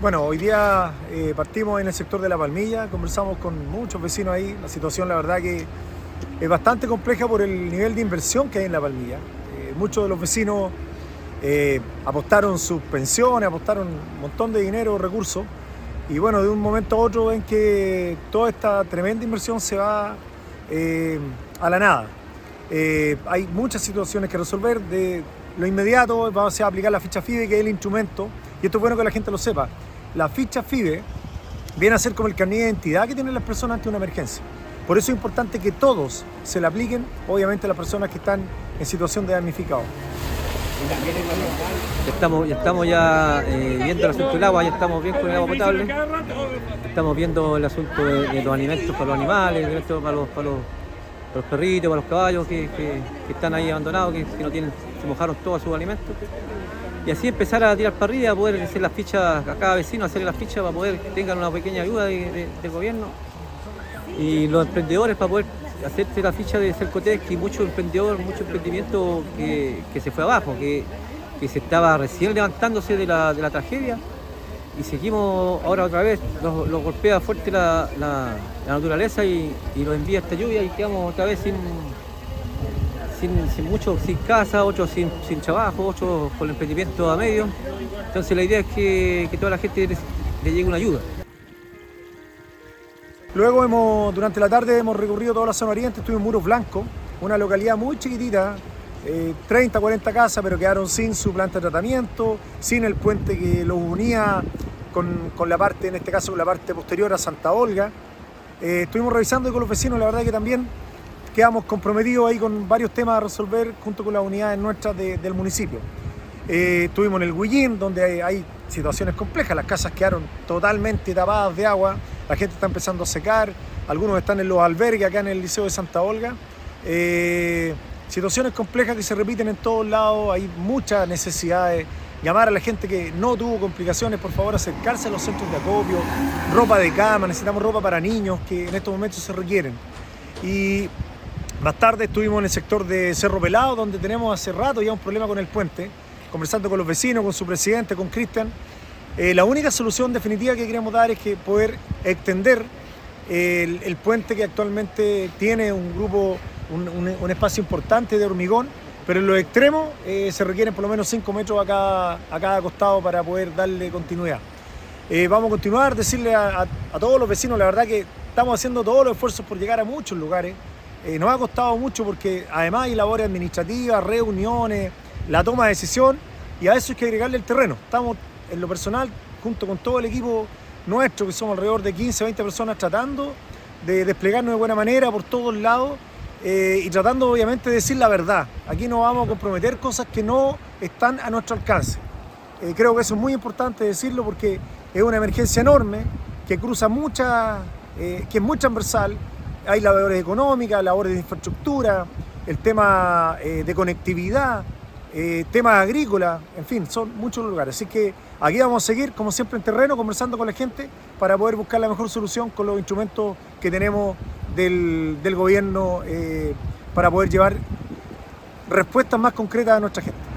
Bueno, hoy día eh, partimos en el sector de La Palmilla, conversamos con muchos vecinos ahí, la situación la verdad que es bastante compleja por el nivel de inversión que hay en La Palmilla. Eh, muchos de los vecinos eh, apostaron sus pensiones, apostaron un montón de dinero, recursos, y bueno, de un momento a otro ven que toda esta tremenda inversión se va a la nada. hay muchas situaciones que resolver, de lo inmediato vamos a aplicar la ficha FIDE, que es el instrumento, y esto es bueno que la gente lo sepa la ficha FIBE viene a ser como el carnet de identidad que tienen las personas ante una emergencia. Por eso es importante que todos se la apliquen, obviamente las personas que están en situación de damnificado. Estamos, ya estamos eh, viendo el asunto del agua, ya estamos bien con el agua potable. Estamos viendo el asunto de, los alimentos para los animales, alimentos para los, para los, perritos, para los caballos que, están ahí abandonados, que, que no tienen, se mojaron todos sus alimentos y así empezar a tirar para arriba, poder hacer las fichas a cada vecino, hacerle las fichas para poder que tengan una pequeña ayuda del gobierno. Y los emprendedores para poder hacerse la ficha de Cercotec y muchos emprendedores, mucho emprendimiento que, se fue abajo, que, se estaba recién levantándose de la, tragedia y seguimos ahora otra vez, los, golpea fuerte la, naturaleza y, y los envía esta lluvia y quedamos otra vez sin, sin, sin mucho, sin casa, otros sin, sin trabajo, otros con el emprendimiento a medio. Entonces la idea es que, toda la gente le, llegue una ayuda. Luego hemos, durante la tarde hemos recorrido toda la zona oriente, estuvimos en Muros Blancos, una localidad muy chiquitita, 30, eh, 40 casas, pero quedaron sin su planta de tratamiento, sin el puente que los unía con, con, la parte, en este caso con la parte posterior a Santa Olga. Eh, estuvimos revisando con los vecinos, la verdad que también quedamos comprometidos ahí con varios temas a resolver junto con las unidades nuestras del municipio. Eh, estuvimos en el Guillín, donde hay, situaciones complejas, las casas quedaron totalmente tapadas de agua, la gente está empezando a secar, algunos están en los albergues acá en el Liceo de Santa Olga. Eh, situaciones complejas que se repiten en todos lados, hay muchas necesidades. Llamar a la gente que no tuvo complicaciones, por favor acercarse a los centros de acopio, ropa de cama, necesitamos ropa para niños que en estos momentos se requieren. Y más tarde estuvimos en el sector de Cerro Pelado, donde tenemos hace rato ya un problema con el puente, conversando con los vecinos, con su presidente, con Cristian. Eh, la única solución definitiva que queremos dar es que poder extender el, puente que actualmente tiene un grupo, un, espacio importante de hormigón, pero en los extremos eh, se requieren por lo menos 5 metros a cada, a cada costado para poder darle continuidad. Eh, vamos a continuar, decirle a, a todos los vecinos, la verdad que estamos haciendo todos los esfuerzos por llegar a muchos lugares. Eh, nos ha costado mucho porque además hay labores administrativas, reuniones, la toma de decisión y a eso hay que agregarle el terreno. Estamos en lo personal, junto con todo el equipo nuestro, que somos alrededor de 15, 20 personas, tratando de desplegarnos de buena manera por todos lados eh, y tratando obviamente de decir la verdad. Aquí no vamos a comprometer cosas que no están a nuestro alcance. Eh, creo que eso es muy importante decirlo porque es una emergencia enorme que cruza mucha, que es muy transversal, hay labores económicas, labores de infraestructura, el tema eh, de conectividad, eh, temas agrícolas, en fin, son muchos lugares. Así que aquí vamos a seguir, como siempre, en terreno, conversando con la gente para poder buscar la mejor solución con los instrumentos que tenemos del, gobierno eh, para poder llevar respuestas más concretas a nuestra gente.